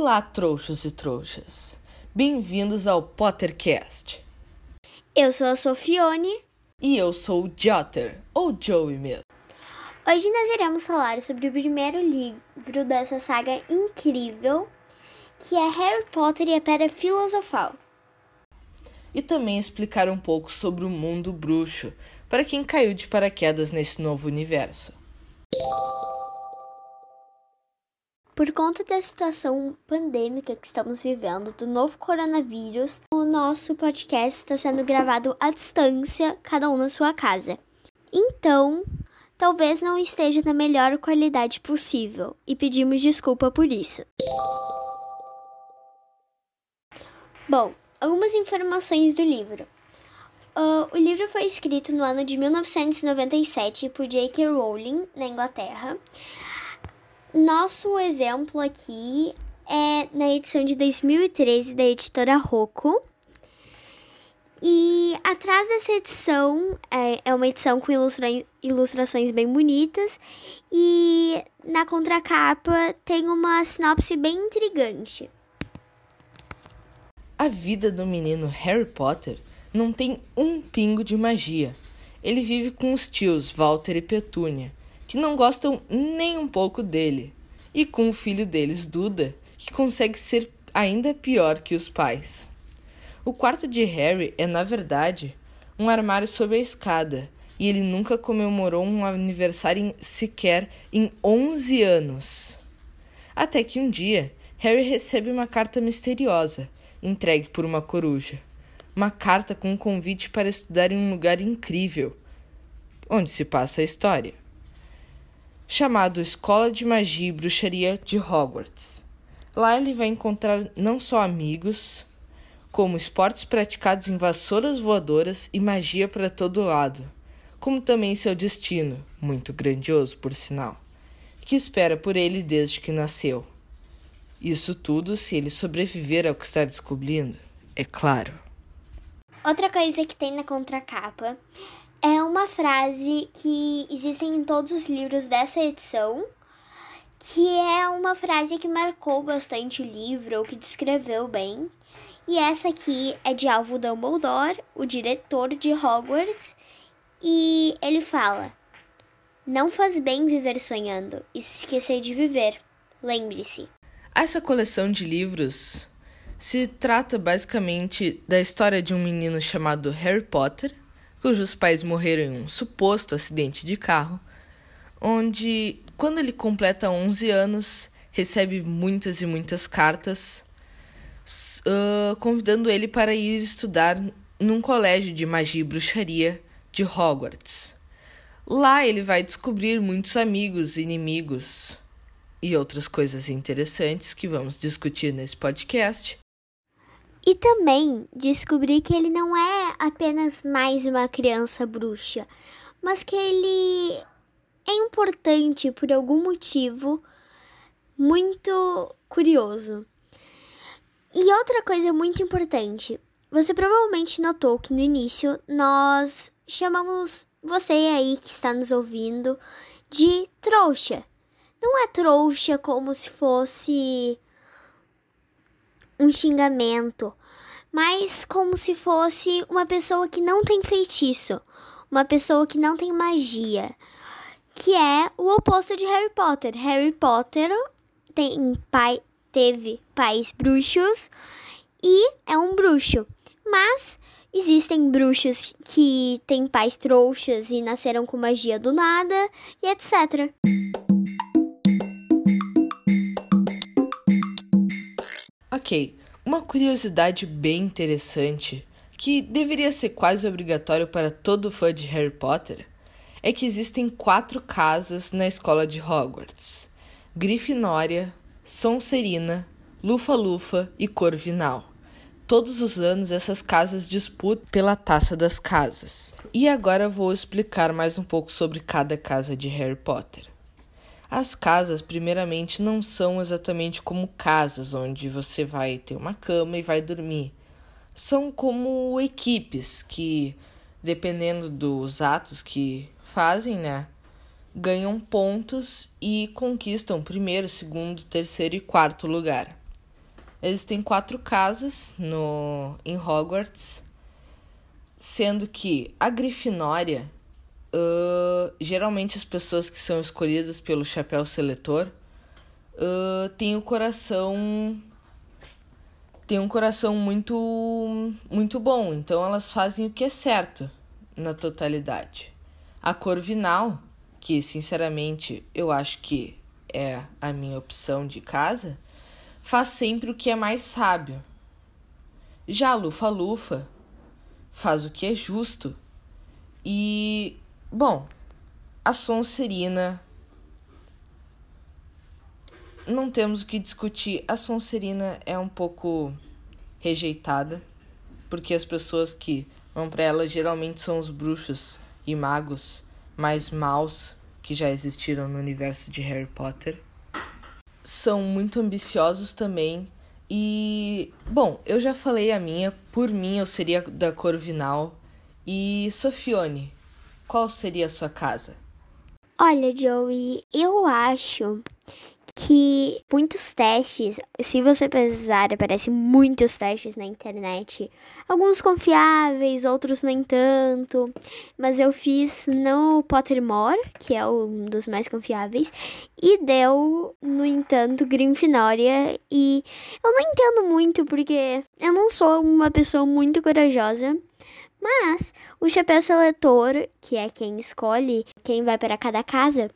Olá, trouxos e trouxas. Bem-vindos ao Pottercast. Eu sou a Sofione. E eu sou o Jotter, ou Joey mesmo. Hoje nós iremos falar sobre o primeiro livro dessa saga incrível, que é Harry Potter e a Pedra Filosofal. E também explicar um pouco sobre o mundo bruxo, para quem caiu de paraquedas nesse novo universo. Por conta da situação pandêmica que estamos vivendo, do novo coronavírus, o nosso podcast está sendo gravado à distância, cada um na sua casa. Então, talvez não esteja na melhor qualidade possível e pedimos desculpa por isso. Bom, algumas informações do livro. Uh, o livro foi escrito no ano de 1997 por J.K. Rowling, na Inglaterra. Nosso exemplo aqui é na edição de 2013 da editora Rocco. E atrás dessa edição é, é uma edição com ilustra ilustrações bem bonitas e na contracapa tem uma sinopse bem intrigante. A vida do menino Harry Potter não tem um pingo de magia. Ele vive com os tios Walter e Petúnia, que não gostam nem um pouco dele, e com o filho deles, Duda, que consegue ser ainda pior que os pais. O quarto de Harry é, na verdade, um armário sob a escada, e ele nunca comemorou um aniversário sequer em 11 anos. Até que um dia, Harry recebe uma carta misteriosa, entregue por uma coruja. Uma carta com um convite para estudar em um lugar incrível, onde se passa a história chamado Escola de Magia e Bruxaria de Hogwarts. Lá ele vai encontrar não só amigos, como esportes praticados em vassouras voadoras e magia para todo lado, como também seu destino, muito grandioso por sinal, que espera por ele desde que nasceu. Isso tudo se ele sobreviver ao que está descobrindo, é claro. Outra coisa que tem na contracapa é uma frase que existe em todos os livros dessa edição, que é uma frase que marcou bastante o livro, ou que descreveu bem. E essa aqui é de Alvo Dumbledore, o diretor de Hogwarts, e ele fala: Não faz bem viver sonhando e se esquecer de viver. Lembre-se. Essa coleção de livros se trata basicamente da história de um menino chamado Harry Potter cujos pais morreram em um suposto acidente de carro, onde, quando ele completa 11 anos, recebe muitas e muitas cartas uh, convidando ele para ir estudar num colégio de magia e bruxaria de Hogwarts. Lá ele vai descobrir muitos amigos, inimigos e outras coisas interessantes que vamos discutir nesse podcast. E também descobri que ele não é apenas mais uma criança bruxa, mas que ele é importante por algum motivo muito curioso. E outra coisa muito importante, você provavelmente notou que no início nós chamamos você aí que está nos ouvindo de trouxa. Não é trouxa como se fosse um xingamento, mas como se fosse uma pessoa que não tem feitiço, uma pessoa que não tem magia, que é o oposto de Harry Potter. Harry Potter tem pai, teve pais bruxos e é um bruxo, mas existem bruxos que têm pais trouxas e nasceram com magia do nada e etc. Ok, uma curiosidade bem interessante, que deveria ser quase obrigatório para todo fã de Harry Potter, é que existem quatro casas na escola de Hogwarts: Grifinória, Sonserina, Lufa-Lufa e Corvinal. Todos os anos essas casas disputam pela taça das casas. E agora vou explicar mais um pouco sobre cada casa de Harry Potter. As casas, primeiramente, não são exatamente como casas onde você vai ter uma cama e vai dormir. São como equipes que, dependendo dos atos que fazem, né, ganham pontos e conquistam primeiro, segundo, terceiro e quarto lugar. Existem quatro casas no em Hogwarts, sendo que a Grifinória, uh, geralmente as pessoas que são escolhidas pelo chapéu seletor, uh, têm o coração tem um coração muito muito bom, então elas fazem o que é certo na totalidade. A Corvinal, que sinceramente eu acho que é a minha opção de casa, faz sempre o que é mais sábio. Já a Lufa-Lufa faz o que é justo. E, bom, a Sonserina. Não temos o que discutir. A Sonserina é um pouco rejeitada, porque as pessoas que vão para ela geralmente são os bruxos e magos mais maus que já existiram no universo de Harry Potter são muito ambiciosos também. E, bom, eu já falei a minha, por mim eu seria da Corvinal. E, Sofione, qual seria a sua casa? Olha, Joey, eu acho que muitos testes, se você pesquisar, aparecem muitos testes na internet. Alguns confiáveis, outros nem tanto. Mas eu fiz no Pottermore, que é um dos mais confiáveis, e deu, no entanto, Gryffindória. E eu não entendo muito, porque eu não sou uma pessoa muito corajosa. Mas o chapéu seletor, que é quem escolhe quem vai para cada casa,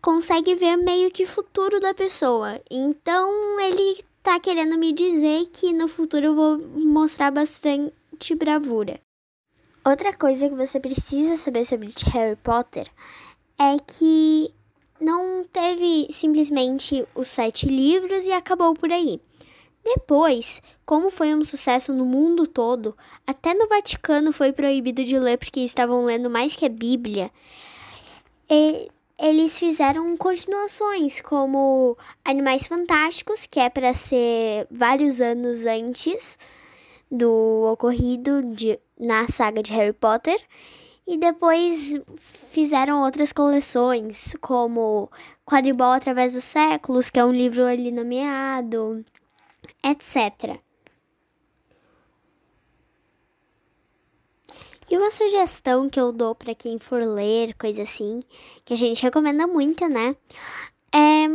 consegue ver meio que o futuro da pessoa. Então ele tá querendo me dizer que no futuro eu vou mostrar bastante bravura. Outra coisa que você precisa saber sobre Harry Potter é que não teve simplesmente os sete livros e acabou por aí. Depois, como foi um sucesso no mundo todo, até no Vaticano foi proibido de ler porque estavam lendo mais que a Bíblia eles fizeram continuações como Animais Fantásticos, que é para ser vários anos antes do ocorrido de, na saga de Harry Potter. E depois fizeram outras coleções, como Quadribol através dos séculos, que é um livro ali nomeado, etc. E uma sugestão que eu dou para quem for ler, coisa assim, que a gente recomenda muito, né? É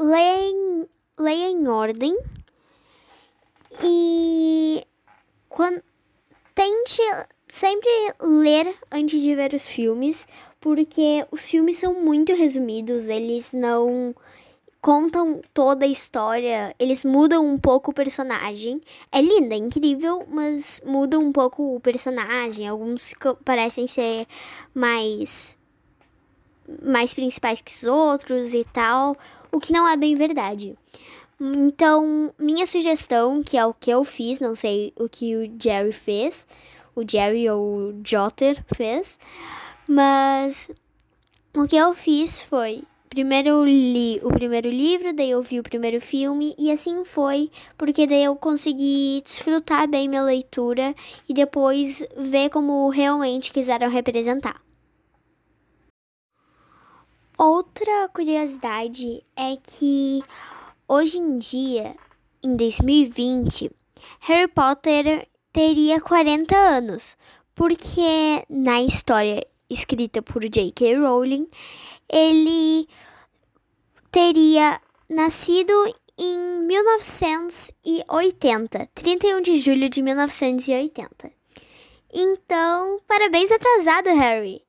leia em, leia em ordem e quando, tente sempre ler antes de ver os filmes, porque os filmes são muito resumidos, eles não contam toda a história, eles mudam um pouco o personagem. É linda, é incrível, mas mudam um pouco o personagem. Alguns parecem ser mais mais principais que os outros e tal, o que não é bem verdade. Então, minha sugestão, que é o que eu fiz, não sei o que o Jerry fez, o Jerry ou o Jotter fez, mas o que eu fiz foi Primeiro eu li o primeiro livro, daí eu vi o primeiro filme e assim foi, porque daí eu consegui desfrutar bem minha leitura e depois ver como realmente quiseram representar. Outra curiosidade é que hoje em dia, em 2020, Harry Potter teria 40 anos, porque na história escrita por J.K. Rowling, ele teria nascido em 1980, 31 de julho de 1980. Então, parabéns atrasado, Harry.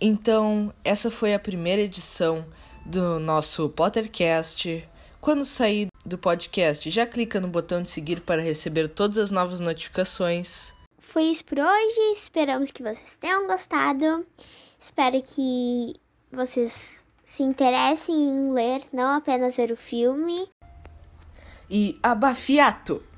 Então, essa foi a primeira edição do nosso Pottercast. Quando sair do podcast, já clica no botão de seguir para receber todas as novas notificações. Foi isso por hoje. Esperamos que vocês tenham gostado. Espero que vocês se interessem em ler, não apenas ver o filme. E abafiato!